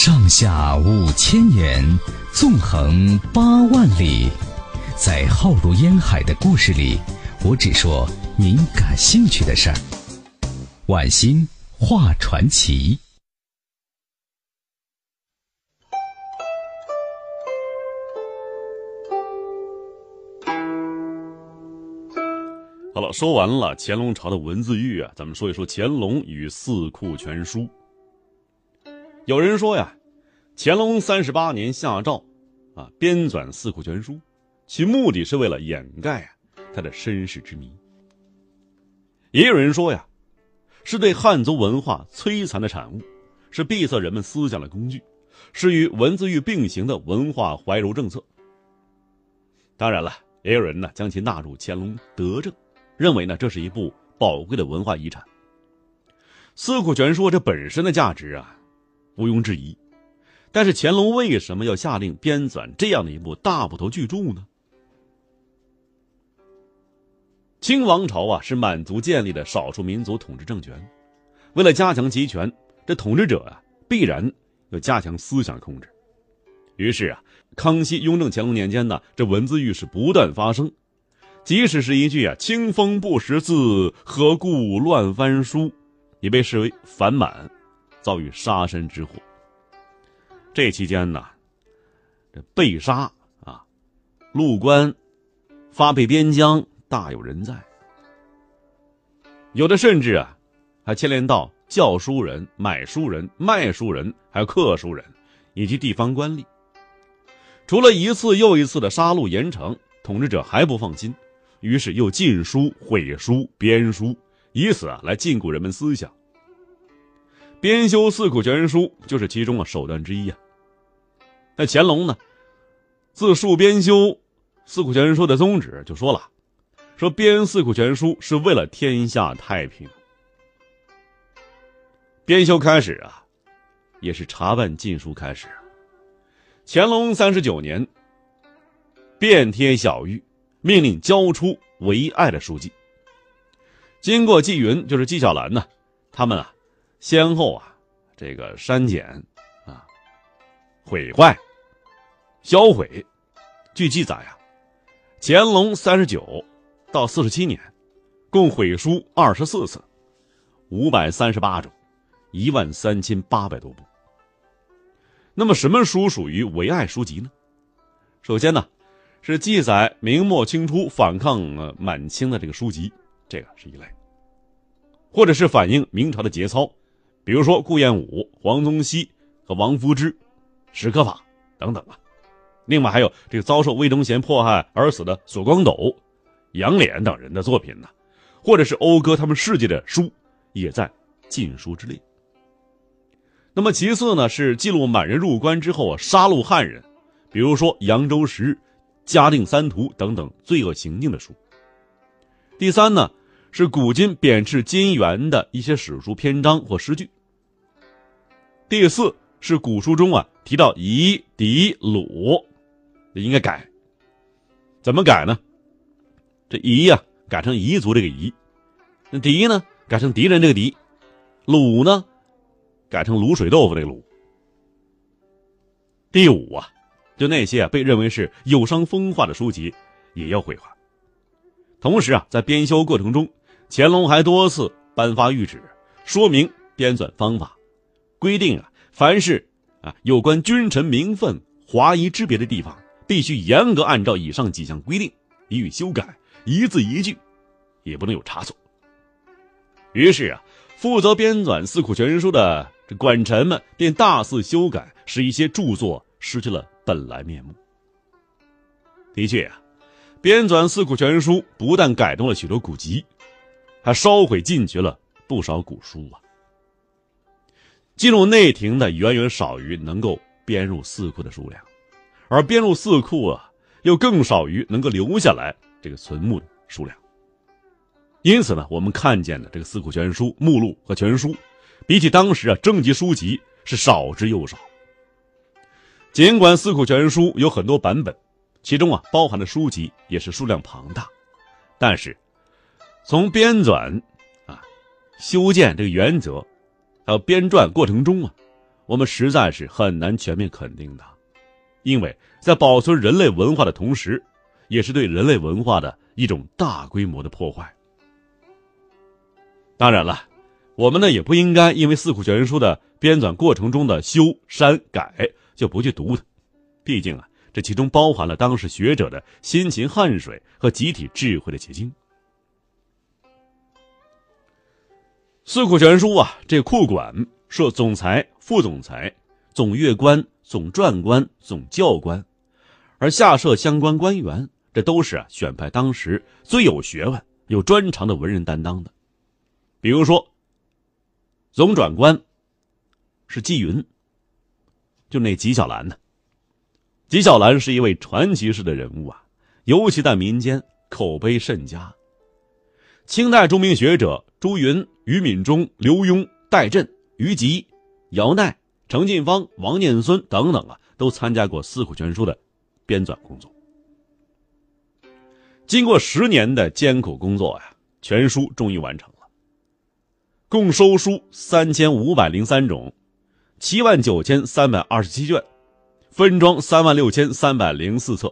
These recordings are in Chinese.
上下五千年，纵横八万里，在浩如烟海的故事里，我只说您感兴趣的事儿。晚星画传奇。好了，说完了乾隆朝的文字狱啊，咱们说一说乾隆与《四库全书》。有人说呀，乾隆三十八年下诏，啊编纂《四库全书》，其目的是为了掩盖啊他的身世之谜。也有人说呀，是对汉族文化摧残的产物，是闭塞人们思想的工具，是与文字狱并行的文化怀柔政策。当然了，也有人呢将其纳入乾隆德政，认为呢这是一部宝贵的文化遗产。《四库全书》这本身的价值啊。毋庸置疑，但是乾隆为什么要下令编纂这样的一部大部头巨著呢？清王朝啊是满族建立的少数民族统治政权，为了加强集权，这统治者啊必然要加强思想控制。于是啊，康熙、雍正、乾隆年间呢，这文字狱是不断发生，即使是一句啊“清风不识字，何故乱翻书”，也被视为反满。遭遇杀身之祸。这期间呢，这被杀啊，入关、发配边疆，大有人在。有的甚至啊，还牵连到教书人、买书人、卖书人，还有刻书人，以及地方官吏。除了一次又一次的杀戮严惩，统治者还不放心，于是又禁书、毁书、编书，以此啊来禁锢人们思想。编修《四库全书》就是其中啊手段之一啊。那乾隆呢，自述编修《四库全书》的宗旨就说了，说编《四库全书》是为了天下太平。编修开始啊，也是查办禁书开始。乾隆三十九年，遍贴小谕，命令交出唯爱的书籍。经过纪云，就是纪晓岚呢，他们啊。先后啊，这个删减，啊，毁坏、销毁。据记载啊，乾隆三十九到四十七年，共毁书二十四次，五百三十八种，一万三千八百多部。那么，什么书属于唯爱书籍呢？首先呢，是记载明末清初反抗满清的这个书籍，这个是一类；或者是反映明朝的节操。比如说顾炎武、黄宗羲和王夫之、史可法等等啊，另外还有这个遭受魏忠贤迫害而死的索光斗、杨涟等人的作品呢，或者是讴歌他们事迹的书，也在禁书之列。那么其次呢，是记录满人入关之后杀戮汉人，比如说扬州十日、嘉定三屠等等罪恶行径的书。第三呢，是古今贬斥金元的一些史书篇章或诗句。第四是古书中啊提到夷、狄、鲁，应该改。怎么改呢？这夷呀改成彝族这个夷，那狄呢改成敌人这个狄，鲁呢改成卤水豆腐这个鲁。第五啊，就那些啊被认为是有伤风化的书籍也要绘画。同时啊，在编修过程中，乾隆还多次颁发谕旨，说明编纂方法。规定啊，凡是啊有关君臣名分、华夷之别的地方，必须严格按照以上几项规定予以修改，一字一句也不能有差错。于是啊，负责编纂《四库全书》的这管臣们便大肆修改，使一些著作失去了本来面目。的确啊，编纂《四库全书》不但改动了许多古籍，还烧毁禁绝了不少古书啊。进入内廷的远远少于能够编入四库的数量，而编入四库啊，又更少于能够留下来这个存目的数量。因此呢，我们看见的这个四库全书目录和全书，比起当时啊征集书籍是少之又少。尽管四库全书有很多版本，其中啊包含的书籍也是数量庞大，但是从编纂啊修建这个原则。还有编撰过程中啊，我们实在是很难全面肯定的，因为在保存人类文化的同时，也是对人类文化的一种大规模的破坏。当然了，我们呢也不应该因为《四库全书》的编纂过程中的修删改就不去读它，毕竟啊，这其中包含了当时学者的辛勤汗水和集体智慧的结晶。《四库全书》啊，这库管设总裁、副总裁、总阅官、总传官、总教官，而下设相关官员，这都是啊选派当时最有学问、有专长的文人担当的。比如说，总转官是纪云，就那纪晓岚呢。纪晓岚是一位传奇式的人物啊，尤其在民间口碑甚佳。清代著名学者朱云、于敏中、刘墉、戴震、于吉、姚鼐、程进芳、王念孙等等啊，都参加过《四库全书》的编纂工作。经过十年的艰苦工作呀，全书终于完成了。共收书三千五百零三种，七万九千三百二十七卷，分装三万六千三百零四册，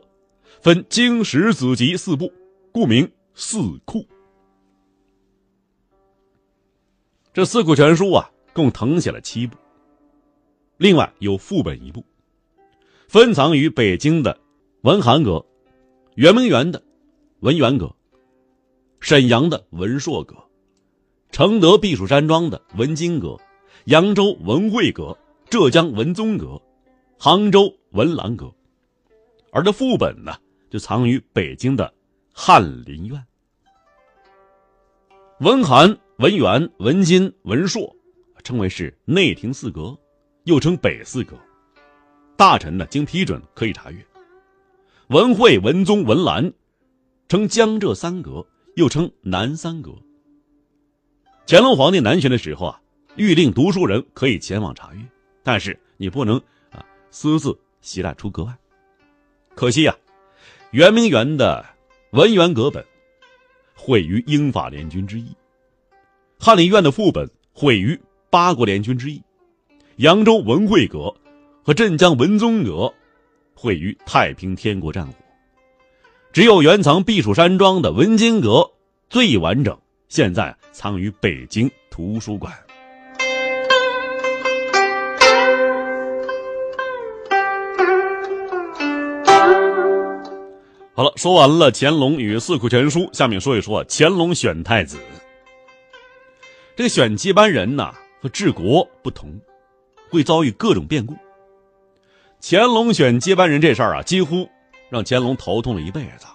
分经史子集四部，故名四库。这四库全书啊，共誊写了七部，另外有副本一部，分藏于北京的文寒阁、圆明园的文源阁、沈阳的文硕阁。承德避暑山庄的文津阁，扬州文惠阁，浙江文宗阁，杭州文澜阁，而这副本呢，就藏于北京的翰林院。文寒、文元、文津、文硕，称为是内廷四阁，又称北四阁。大臣呢，经批准可以查阅。文惠、文宗、文澜，称江浙三阁，又称南三阁。乾隆皇帝南巡的时候啊，谕令读书人可以前往查阅，但是你不能啊私自携带出阁外。可惜呀，圆明园的文渊阁本毁于英法联军之役，翰林院的副本毁于八国联军之役，扬州文惠阁和镇江文宗阁毁于太平天国战火，只有原藏避暑山庄的文津阁最完整。现在藏于北京图书馆。好了，说完了乾隆与四库全书，下面说一说乾隆选太子。这选接班人呐，和治国不同，会遭遇各种变故。乾隆选接班人这事儿啊，几乎让乾隆头痛了一辈子。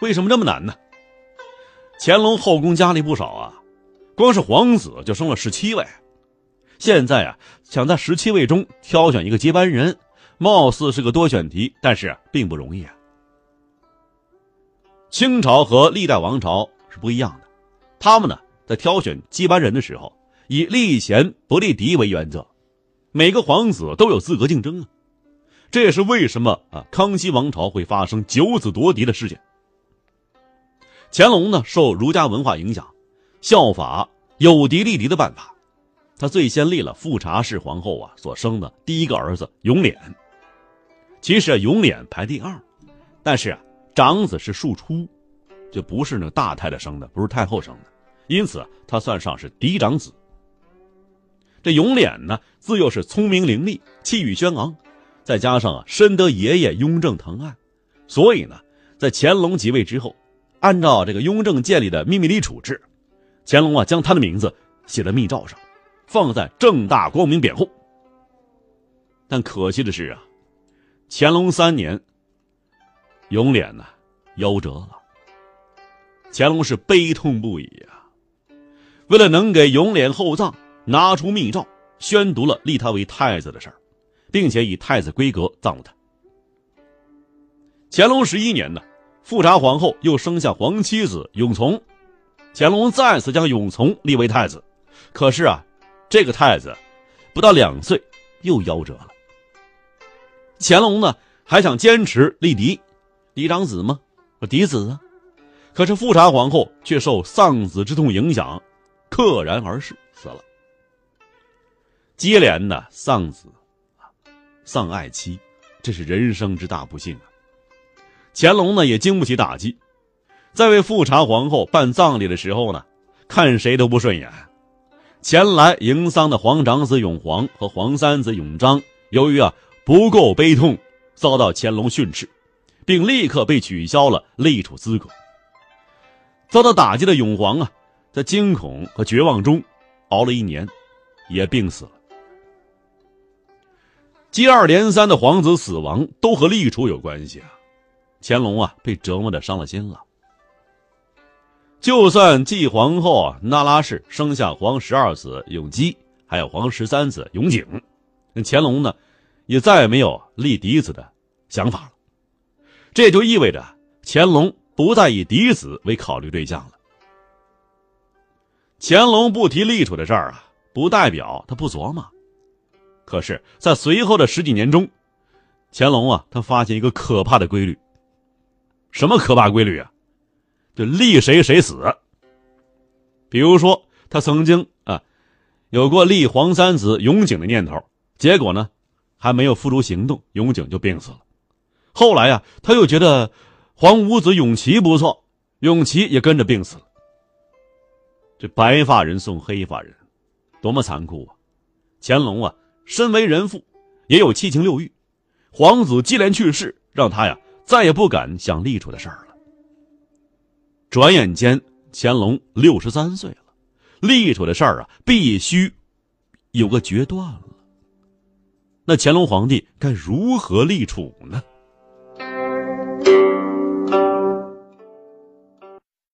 为什么这么难呢？乾隆后宫佳丽不少啊，光是皇子就生了十七位。现在啊，想在十七位中挑选一个接班人，貌似是个多选题，但是并不容易啊。清朝和历代王朝是不一样的，他们呢在挑选接班人的时候，以立贤不立嫡为原则，每个皇子都有资格竞争啊。这也是为什么啊康熙王朝会发生九子夺嫡的事件。乾隆呢，受儒家文化影响，效法有嫡立嫡的办法，他最先立了富察氏皇后啊所生的第一个儿子永琏。其实啊，永琏排第二，但是啊，长子是庶出，就不是那大太太生的，不是太后生的，因此他算上是嫡长子。这永琏呢，自幼是聪明伶俐，气宇轩昂，再加上啊深得爷爷雍正疼爱，所以呢，在乾隆即位之后。按照这个雍正建立的秘密里处置，乾隆啊将他的名字写在密诏上，放在正大光明匾后。但可惜的是啊，乾隆三年，永琏呢夭折了。乾隆是悲痛不已啊，为了能给永琏厚葬，拿出密诏宣读了立他为太子的事儿，并且以太子规格葬了他。乾隆十一年呢。富察皇后又生下皇妻子永琮，乾隆再次将永琮立为太子。可是啊，这个太子不到两岁又夭折了。乾隆呢还想坚持立嫡，嫡长子吗？嫡子啊。可是富察皇后却受丧子之痛影响，溘然而逝，死了。接连的丧子、丧爱妻，这是人生之大不幸啊。乾隆呢也经不起打击，在为富察皇后办葬礼的时候呢，看谁都不顺眼。前来迎丧的皇长子永璜和皇三子永璋，由于啊不够悲痛，遭到乾隆训斥，并立刻被取消了立储资格。遭到打击的永璜啊，在惊恐和绝望中熬了一年，也病死了。接二连三的皇子死亡都和立储有关系啊，乾隆啊被折磨的伤了心了。就算继皇后啊那拉氏生下皇十二子永基，还有皇十三子永景，乾隆呢，也再也没有立嫡子的想法了。这也就意味着乾隆不再以嫡子为考虑对象了。乾隆不提立储的事儿啊，不代表他不琢磨。可是，在随后的十几年中，乾隆啊，他发现一个可怕的规律。什么可怕规律啊？就立谁谁死。比如说，他曾经啊，有过立皇三子永景的念头，结果呢，还没有付诸行动，永景就病死了。后来呀，他又觉得皇五子永琪不错，永琪也跟着病死了。这白发人送黑发人，多么残酷啊！乾隆啊，身为人父，也有七情六欲，皇子接连去世，让他呀再也不敢想立储的事儿了。转眼间，乾隆六十三岁了，立储的事儿啊，必须有个决断了。那乾隆皇帝该如何立储呢？